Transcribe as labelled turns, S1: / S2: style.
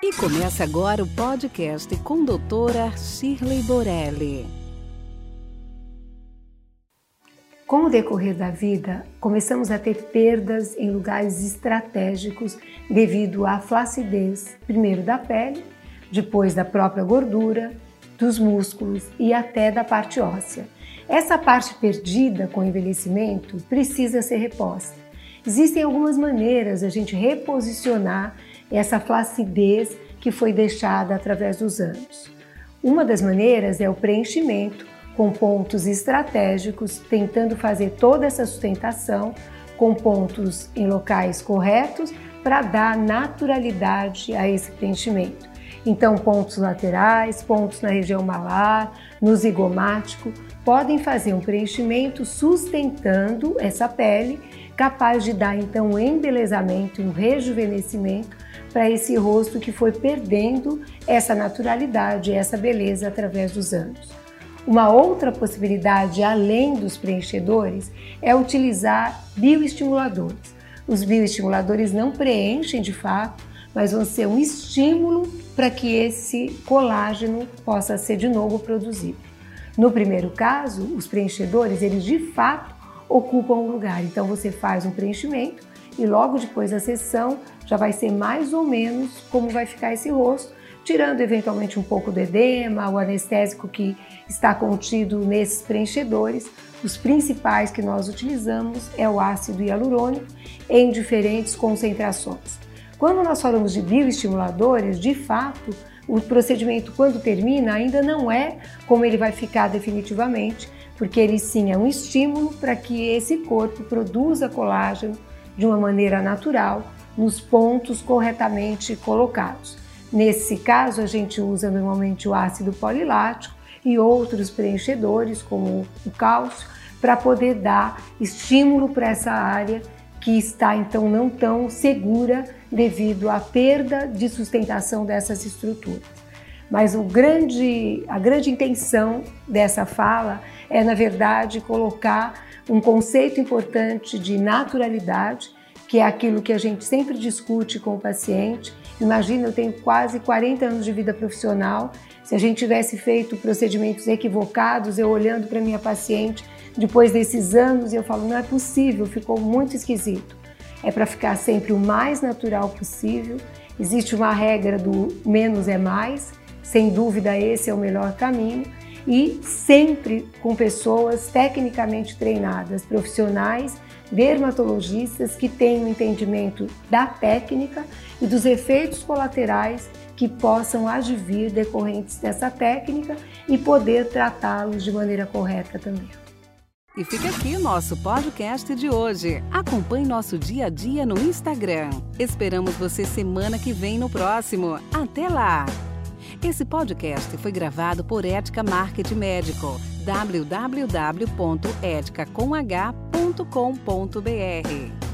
S1: E começa agora o podcast com doutora Shirley Borelli.
S2: Com o decorrer da vida, começamos a ter perdas em lugares estratégicos devido à flacidez, primeiro da pele, depois da própria gordura, dos músculos e até da parte óssea. Essa parte perdida com o envelhecimento precisa ser reposta. Existem algumas maneiras a gente reposicionar essa flacidez que foi deixada através dos anos. Uma das maneiras é o preenchimento com pontos estratégicos, tentando fazer toda essa sustentação com pontos em locais corretos para dar naturalidade a esse preenchimento. Então, pontos laterais, pontos na região malar, no zigomático, podem fazer um preenchimento sustentando essa pele, capaz de dar então um embelezamento, um rejuvenescimento para esse rosto que foi perdendo essa naturalidade, essa beleza através dos anos. Uma outra possibilidade, além dos preenchedores, é utilizar bioestimuladores. Os bioestimuladores não preenchem de fato, mas vão ser um estímulo para que esse colágeno possa ser de novo produzido. No primeiro caso, os preenchedores, eles de fato ocupam um lugar. Então você faz um preenchimento e logo depois da sessão já vai ser mais ou menos como vai ficar esse rosto, tirando eventualmente um pouco do edema, o anestésico que está contido nesses preenchedores. Os principais que nós utilizamos é o ácido hialurônico em diferentes concentrações. Quando nós falamos de bioestimuladores, de fato, o procedimento, quando termina, ainda não é como ele vai ficar definitivamente, porque ele sim é um estímulo para que esse corpo produza colágeno de uma maneira natural nos pontos corretamente colocados. Nesse caso, a gente usa normalmente o ácido polilático e outros preenchedores, como o cálcio, para poder dar estímulo para essa área que está então não tão segura devido à perda de sustentação dessas estruturas. Mas o grande, a grande intenção dessa fala é, na verdade, colocar um conceito importante de naturalidade que é aquilo que a gente sempre discute com o paciente. Imagina, eu tenho quase 40 anos de vida profissional. Se a gente tivesse feito procedimentos equivocados, eu olhando para minha paciente depois desses anos, eu falo, não é possível, ficou muito esquisito. É para ficar sempre o mais natural possível. Existe uma regra do menos é mais, sem dúvida esse é o melhor caminho e sempre com pessoas tecnicamente treinadas, profissionais dermatologistas que um entendimento da técnica e dos efeitos colaterais que possam advir decorrentes dessa técnica e poder tratá-los de maneira correta também.
S1: E fica aqui o nosso podcast de hoje. Acompanhe nosso dia a dia no Instagram. Esperamos você semana que vem no próximo. Até lá! Esse podcast foi gravado por Ética Marketing Médico www.eticacomh.com.br